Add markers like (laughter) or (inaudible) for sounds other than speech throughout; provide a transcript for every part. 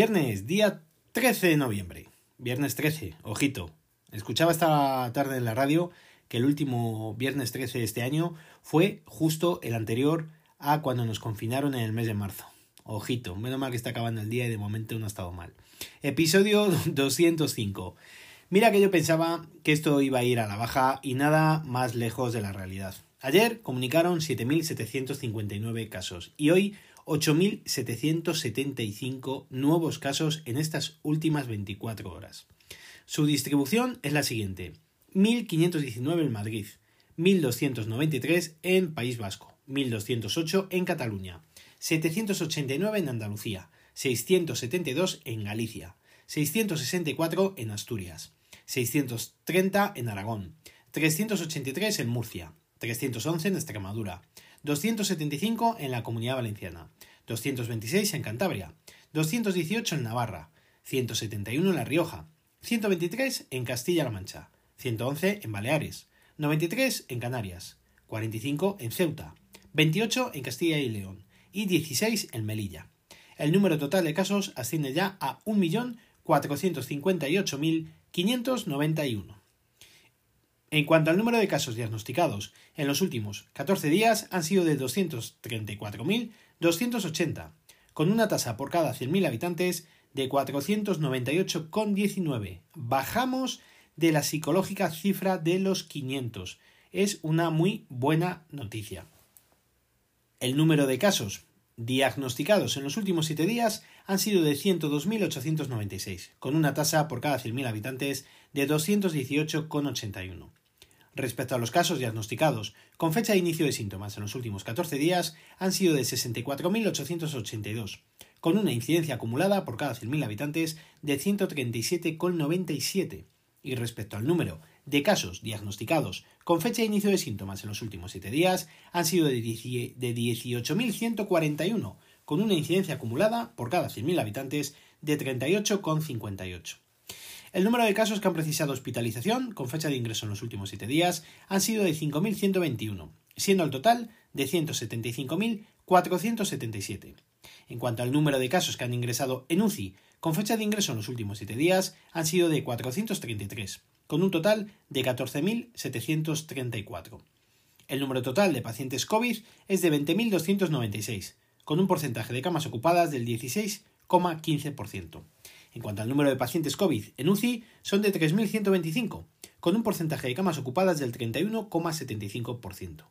Viernes, día 13 de noviembre. Viernes 13, ojito. Escuchaba esta tarde en la radio que el último viernes 13 de este año fue justo el anterior a cuando nos confinaron en el mes de marzo. Ojito, menos mal que está acabando el día y de momento no ha estado mal. Episodio (laughs) 205. Mira que yo pensaba que esto iba a ir a la baja y nada más lejos de la realidad. Ayer comunicaron 7.759 casos y hoy 8.775 nuevos casos en estas últimas 24 horas. Su distribución es la siguiente. 1.519 en Madrid, 1.293 en País Vasco, 1.208 en Cataluña, 789 en Andalucía, 672 en Galicia, 664 en Asturias, 630 en Aragón, 383 en Murcia, 311 en Extremadura, 275 en la Comunidad Valenciana, 226 en Cantabria, 218 en Navarra, 171 en La Rioja, 123 en Castilla-La Mancha, 111 en Baleares, 93 en Canarias, 45 en Ceuta, 28 en Castilla y León y 16 en Melilla. El número total de casos asciende ya a 1.458.000 591. En cuanto al número de casos diagnosticados en los últimos 14 días han sido de 234.280, con una tasa por cada 100.000 habitantes de 498,19. Bajamos de la psicológica cifra de los 500. Es una muy buena noticia. El número de casos diagnosticados en los últimos 7 días han sido de 102.896, con una tasa por cada 100.000 habitantes de 218,81. Respecto a los casos diagnosticados con fecha de inicio de síntomas en los últimos 14 días, han sido de 64.882, con una incidencia acumulada por cada 100.000 habitantes de 137,97. Y respecto al número de casos diagnosticados con fecha de inicio de síntomas en los últimos 7 días han sido de 18.141, con una incidencia acumulada por cada 100.000 habitantes de 38,58. El número de casos que han precisado hospitalización con fecha de ingreso en los últimos 7 días han sido de 5.121, siendo el total de 175.477. En cuanto al número de casos que han ingresado en UCI con fecha de ingreso en los últimos 7 días han sido de 433, con un total de 14.734. El número total de pacientes COVID es de 20.296, con un porcentaje de camas ocupadas del 16,15%. En cuanto al número de pacientes COVID en UCI, son de 3.125, con un porcentaje de camas ocupadas del 31,75%.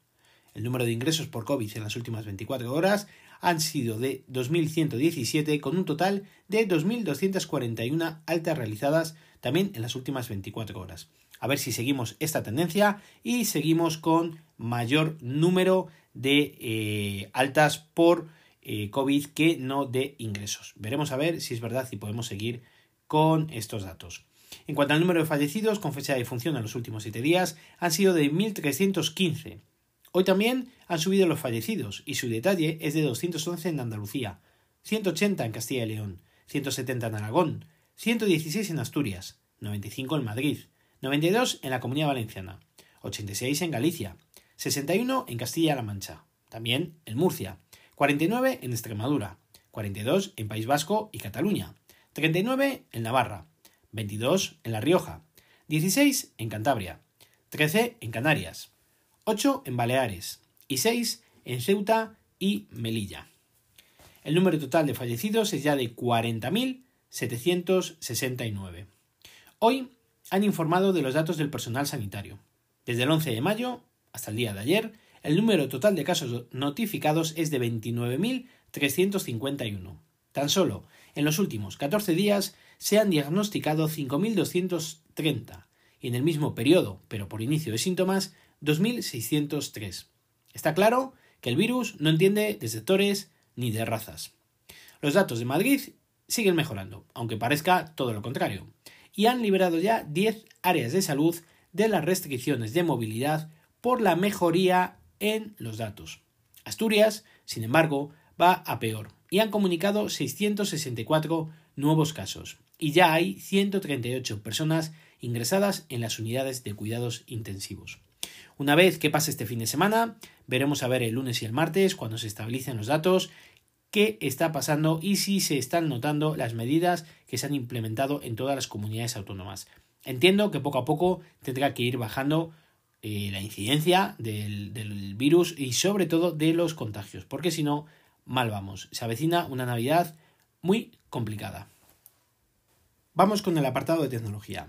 El número de ingresos por COVID en las últimas 24 horas han sido de 2.117, con un total de 2.241 altas realizadas también en las últimas 24 horas. A ver si seguimos esta tendencia y seguimos con mayor número de eh, altas por eh, COVID que no de ingresos. Veremos a ver si es verdad y podemos seguir con estos datos. En cuanto al número de fallecidos con fecha de función en los últimos 7 días, han sido de 1.315. Hoy también han subido los fallecidos y su detalle es de 211 en Andalucía, 180 en Castilla y León, 170 en Aragón, 116 en Asturias, 95 en Madrid, 92 en la Comunidad Valenciana, 86 en Galicia, 61 en Castilla-La Mancha, también en Murcia, 49 en Extremadura, 42 en País Vasco y Cataluña, 39 en Navarra, 22 en La Rioja, 16 en Cantabria, 13 en Canarias, 8 en Baleares y 6 en Ceuta y Melilla. El número total de fallecidos es ya de 40.000 769. Hoy han informado de los datos del personal sanitario. Desde el 11 de mayo hasta el día de ayer, el número total de casos notificados es de 29.351. Tan solo en los últimos 14 días se han diagnosticado 5.230 y en el mismo periodo, pero por inicio de síntomas, 2.603. Está claro que el virus no entiende de sectores ni de razas. Los datos de Madrid siguen mejorando, aunque parezca todo lo contrario, y han liberado ya 10 áreas de salud de las restricciones de movilidad por la mejoría en los datos. Asturias, sin embargo, va a peor y han comunicado 664 nuevos casos y ya hay 138 personas ingresadas en las unidades de cuidados intensivos. Una vez que pase este fin de semana, veremos a ver el lunes y el martes, cuando se estabilicen los datos, qué está pasando y si se están notando las medidas que se han implementado en todas las comunidades autónomas. Entiendo que poco a poco tendrá que ir bajando eh, la incidencia del, del virus y sobre todo de los contagios, porque si no, mal vamos. Se avecina una Navidad muy complicada. Vamos con el apartado de tecnología.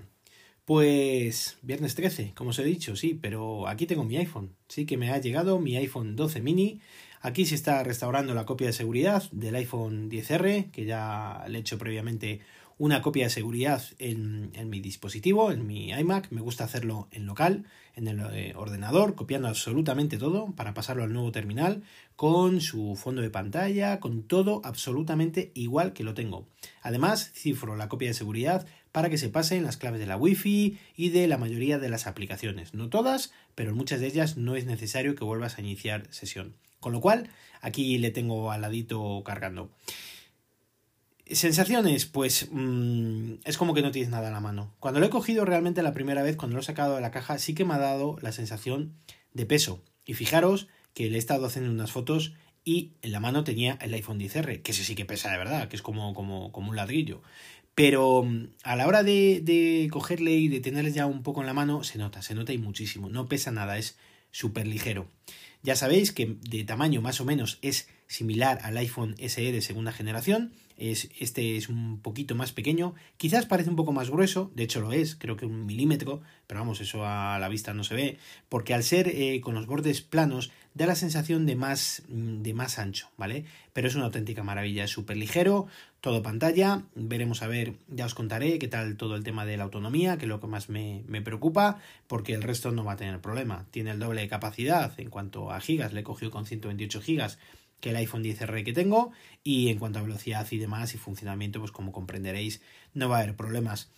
Pues viernes 13, como os he dicho, sí, pero aquí tengo mi iPhone. Sí que me ha llegado mi iPhone 12 mini. Aquí se está restaurando la copia de seguridad del iPhone 10R, que ya le he hecho previamente una copia de seguridad en, mi dispositivo, en mi iMac. Me gusta hacerlo en local, en el eh, ordenador, copiando absolutamente todo para pasarlo al nuevo terminal, con su fondo de pantalla, con todo absolutamente igual que lo tengo. Además, cifro la copia de seguridad para que se pasen las claves de la Wi-Fi y de la mayoría de las aplicaciones. No todas, pero en muchas de ellas no es necesario que vuelvas a iniciar sesión. Con lo cual, aquí le tengo al ladito cargando. Sensaciones, pues mm, es como que no tienes nada en la mano. Cuando lo he cogido realmente la primera vez, cuando lo he sacado de la caja, sí que me ha dado la sensación de peso. Y fijaros que le he estado haciendo unas fotos y en la mano tenía el iPhone 10R, que ese sí que pesa de verdad, que es como, como, como un ladrillo. Pero mm, a la hora de, de cogerle y de tenerle ya un poco en la mano, se nota, se nota y muchísimo. No pesa nada, es súper ligero. Ya sabéis que de tamaño más o menos es similar al iPhone SE de segunda generación es, este es un poquito más pequeño, quizás parece un poco más grueso, de hecho lo es, creo que un milímetro, pero vamos, eso a la vista no se ve, porque al ser eh, con los bordes planos da la sensación de más, mm, de más ancho, ¿vale? Pero es una auténtica maravilla, es súper ligero, todo pantalla, veremos a ver, ya os contaré qué tal todo el tema de la autonomía, que es lo que más me, me preocupa, porque el resto no va a tener problema, tiene el doble de capacidad en cuanto a gigas, le he cogido con 128 gigas, que el iPhone 10R que tengo y en cuanto a velocidad y demás y funcionamiento, pues como comprenderéis, no va a haber problemas.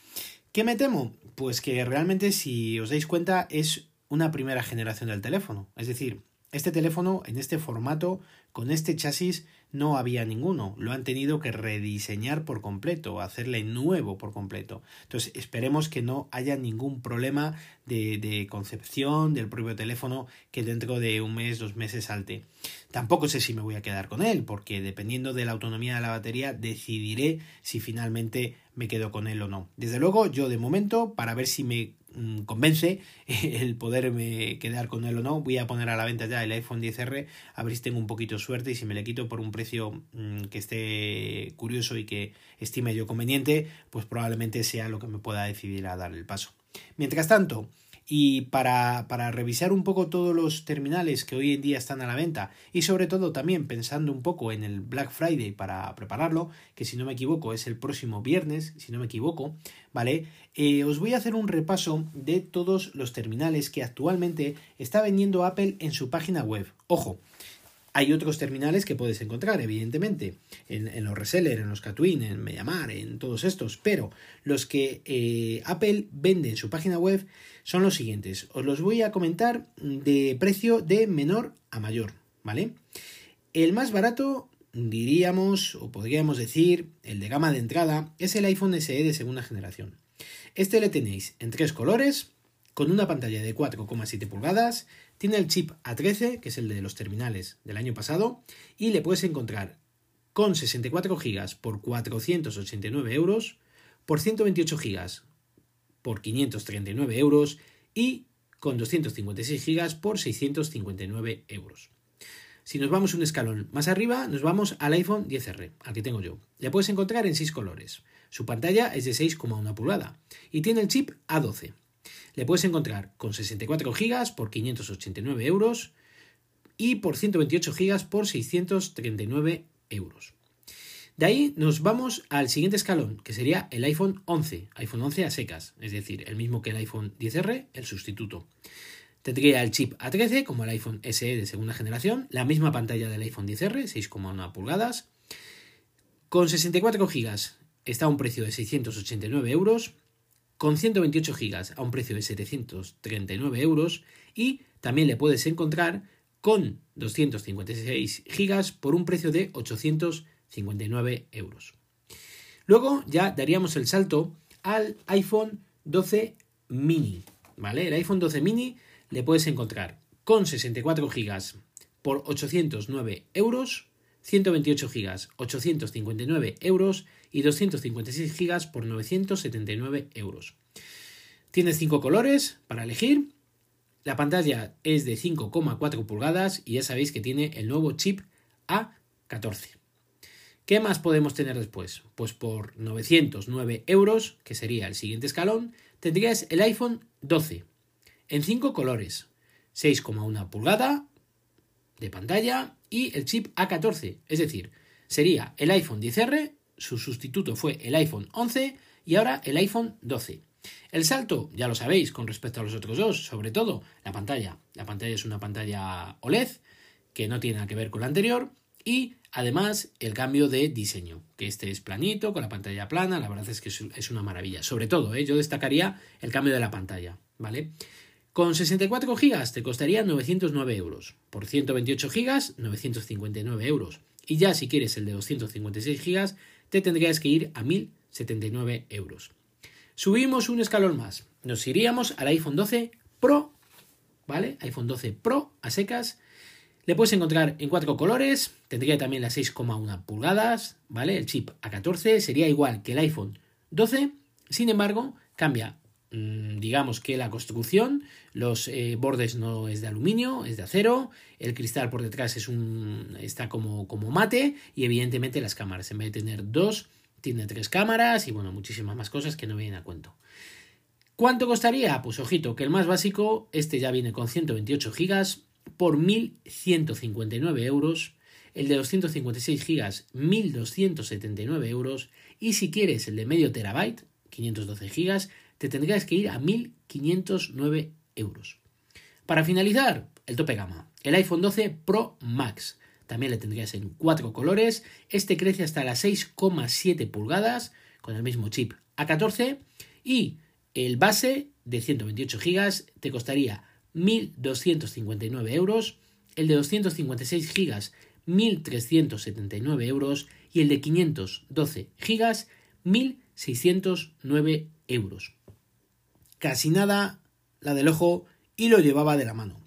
¿Qué me temo? Pues que realmente si os dais cuenta es una primera generación del teléfono. Es decir, este teléfono en este formato, con este chasis, no había ninguno. Lo han tenido que rediseñar por completo, hacerle nuevo por completo. Entonces, esperemos que no haya ningún problema de, de, concepción del propio teléfono que dentro de un mes, dos meses salte. Tampoco sé si me voy a quedar con él, porque dependiendo de la autonomía de la batería, decidiré si finalmente me quedo con él o no. Desde luego, yo de momento, para ver si me convence (laughs) el poderme quedar con él o no, voy a poner a la venta ya el iPhone 10R, a ver si tengo un poquito de suerte y si me le quito por un precio mm, que esté curioso y que estime yo conveniente, pues probablemente sea lo que me pueda decidir a dar el paso. Mientras tanto, y para, para, revisar un poco todos los terminales que hoy en día están a la venta y sobre todo también pensando un poco en el Black Friday para prepararlo, que si no me equivoco es el próximo viernes, si no me equivoco, ¿vale? Eh, os voy a hacer un repaso de todos los terminales que actualmente está vendiendo Apple en su página web. Ojo, hay otros terminales que puedes encontrar, evidentemente, en, los resellers, en los Catwin, en MediaMar, en todos estos, pero los que eh, Apple vende en su página web son los siguientes. Os los voy a comentar de precio de menor a mayor, ¿vale? El más barato, diríamos, o podríamos decir, el de gama de entrada, es el iPhone SE de segunda generación. Este le tenéis en tres colores, con una pantalla de 4,7 pulgadas, tiene el chip A13, que es el de los terminales del año pasado, y le puedes encontrar con 64 GB por 489 euros, por 128 GB por 539 euros y con 256 GB por 659 euros. Si nos vamos un escalón más arriba, nos vamos al iPhone 10R, aquí tengo yo. Le puedes encontrar en 6 colores. Su pantalla es de 6,1 pulgada y tiene el chip A12. Le puedes encontrar con 64 GB por 589 euros y por 128 GB por 639 euros. De ahí nos vamos al siguiente escalón, que sería el iPhone 11, iPhone 11 a secas, es decir, el mismo que el iPhone 10R, el sustituto. Tendría el chip A13 como el iPhone SE de segunda generación, la misma pantalla del iPhone 10R, 6,1 pulgadas. Con 64 GB está a un precio de 689 euros con 128 GB a un precio de 739 euros y también le puedes encontrar con 256 GB por un precio de 859 euros. Luego ya daríamos el salto al iPhone 12 mini, ¿vale? El iPhone 12 mini le puedes encontrar con 64 GB por 809 euros, 128 GB 859 euros y 256 GB por 979 euros. Tienes 5 colores para elegir. La pantalla es de 5,4 pulgadas y ya sabéis que tiene el nuevo chip A14. ¿Qué más podemos tener después? Pues por 909 euros, que sería el siguiente escalón, tendrías el iPhone 12 en 5 colores, 6,1 pulgada de pantalla y el chip A14, es decir, sería el iPhone 10R, su sustituto fue el iPhone 11 y ahora el iPhone 12. El salto, ya lo sabéis, con respecto a los otros dos, sobre todo la pantalla. La pantalla es una pantalla OLED que no tiene nada que ver con la anterior y además el cambio de diseño, que este es planito, con la pantalla plana, la verdad es que es una maravilla. Sobre todo, ¿eh? yo destacaría el cambio de la pantalla, ¿vale? Con 64 GB te costaría 909 euros. Por 128 GB, 959 euros. Y ya si quieres el de 256 GB, te tendrías que ir a 1079 euros. Subimos un escalón más. Nos iríamos al iPhone 12 Pro, ¿vale? iPhone 12 Pro a secas. Le puedes encontrar en cuatro colores. Tendría también las 6,1 pulgadas, ¿vale? El chip A14 sería igual que el iPhone 12. Sin embargo, cambia digamos que la construcción, los eh, bordes no es de aluminio, es de acero, el cristal por detrás es un, está como, como mate y evidentemente las cámaras, en vez de tener dos, tiene tres cámaras y bueno, muchísimas más cosas que no vienen a cuento. ¿Cuánto costaría? Pues ojito, que el más básico, este ya viene con 128 gigas por 1.159 euros, el de 256 gigas 1.279 euros y si quieres el de medio terabyte, 512 gigas, te tendrías que ir a 1.509 euros. Para finalizar, el tope gama, el iPhone 12 Pro Max. También le tendrías en cuatro colores. Este crece hasta las 6,7 pulgadas con el mismo chip A14 y el base de 128 GB te costaría 1.259 euros, el de 256 GB 1.379 euros y el de 512 GB 1.609 euros casi nada la del ojo y lo llevaba de la mano.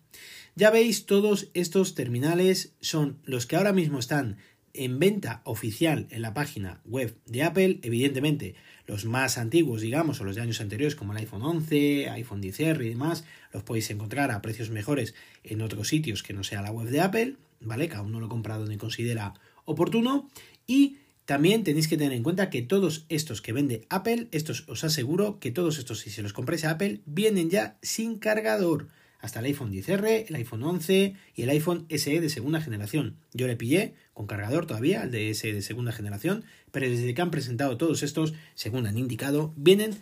Ya veis, todos estos terminales son los que ahora mismo están en venta oficial en la página web de Apple. Evidentemente, los más antiguos, digamos, o los de años anteriores, como el iPhone 11, iPhone 10R y demás, los podéis encontrar a precios mejores en otros sitios que no sea la web de Apple, ¿vale? Cada uno lo compra donde considera oportuno. Y también tenéis que tener en cuenta que todos estos que vende Apple, estos os aseguro que todos estos, si se los compráis a Apple, vienen ya sin cargador. Hasta el iPhone 10R, el iPhone 11 y el iPhone SE de segunda generación. Yo le pillé con cargador todavía, el de SE de segunda generación, pero desde que han presentado todos estos, según han indicado, vienen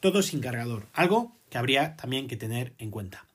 todos sin cargador. Algo que habría también que tener en cuenta.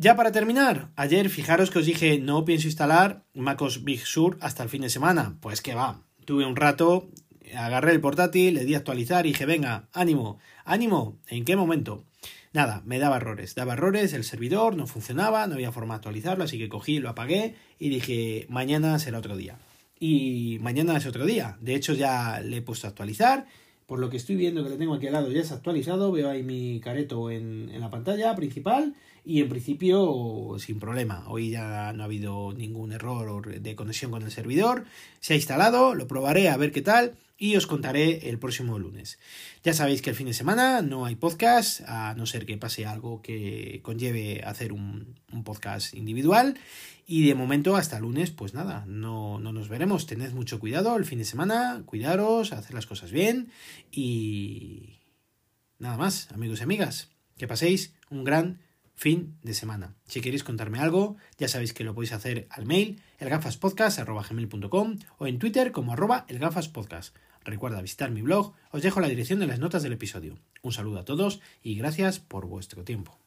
Ya para terminar, ayer fijaros que os dije no pienso instalar MacOS Big Sur hasta el fin de semana. Pues que va, tuve un rato, agarré el portátil, le di a actualizar y dije, venga, ánimo, ánimo, ¿en qué momento? Nada, me daba errores, daba errores, el servidor no funcionaba, no había forma de actualizarlo, así que cogí, lo apagué y dije, mañana será otro día. Y mañana es otro día, de hecho ya le he puesto a actualizar, por lo que estoy viendo que le tengo aquí al lado ya es actualizado, veo ahí mi careto en, en la pantalla principal y en principio sin problema. Hoy ya no ha habido ningún error de conexión con el servidor. Se ha instalado, lo probaré a ver qué tal y os contaré el próximo lunes. Ya sabéis que el fin de semana no hay podcast, a no ser que pase algo que conlleve hacer un, podcast individual. Y de momento hasta lunes, pues nada, no, no nos veremos. Tened mucho cuidado el fin de semana, cuidaros, hacer las cosas bien y nada más, amigos y amigas. Que paséis un gran fin de semana. Si queréis contarme algo, ya sabéis que lo podéis hacer al mail elgafaspodcast.com o en Twitter como arroba elgafaspodcast. Recuerda visitar mi blog, os dejo la dirección de las notas del episodio. Un saludo a todos y gracias por vuestro tiempo.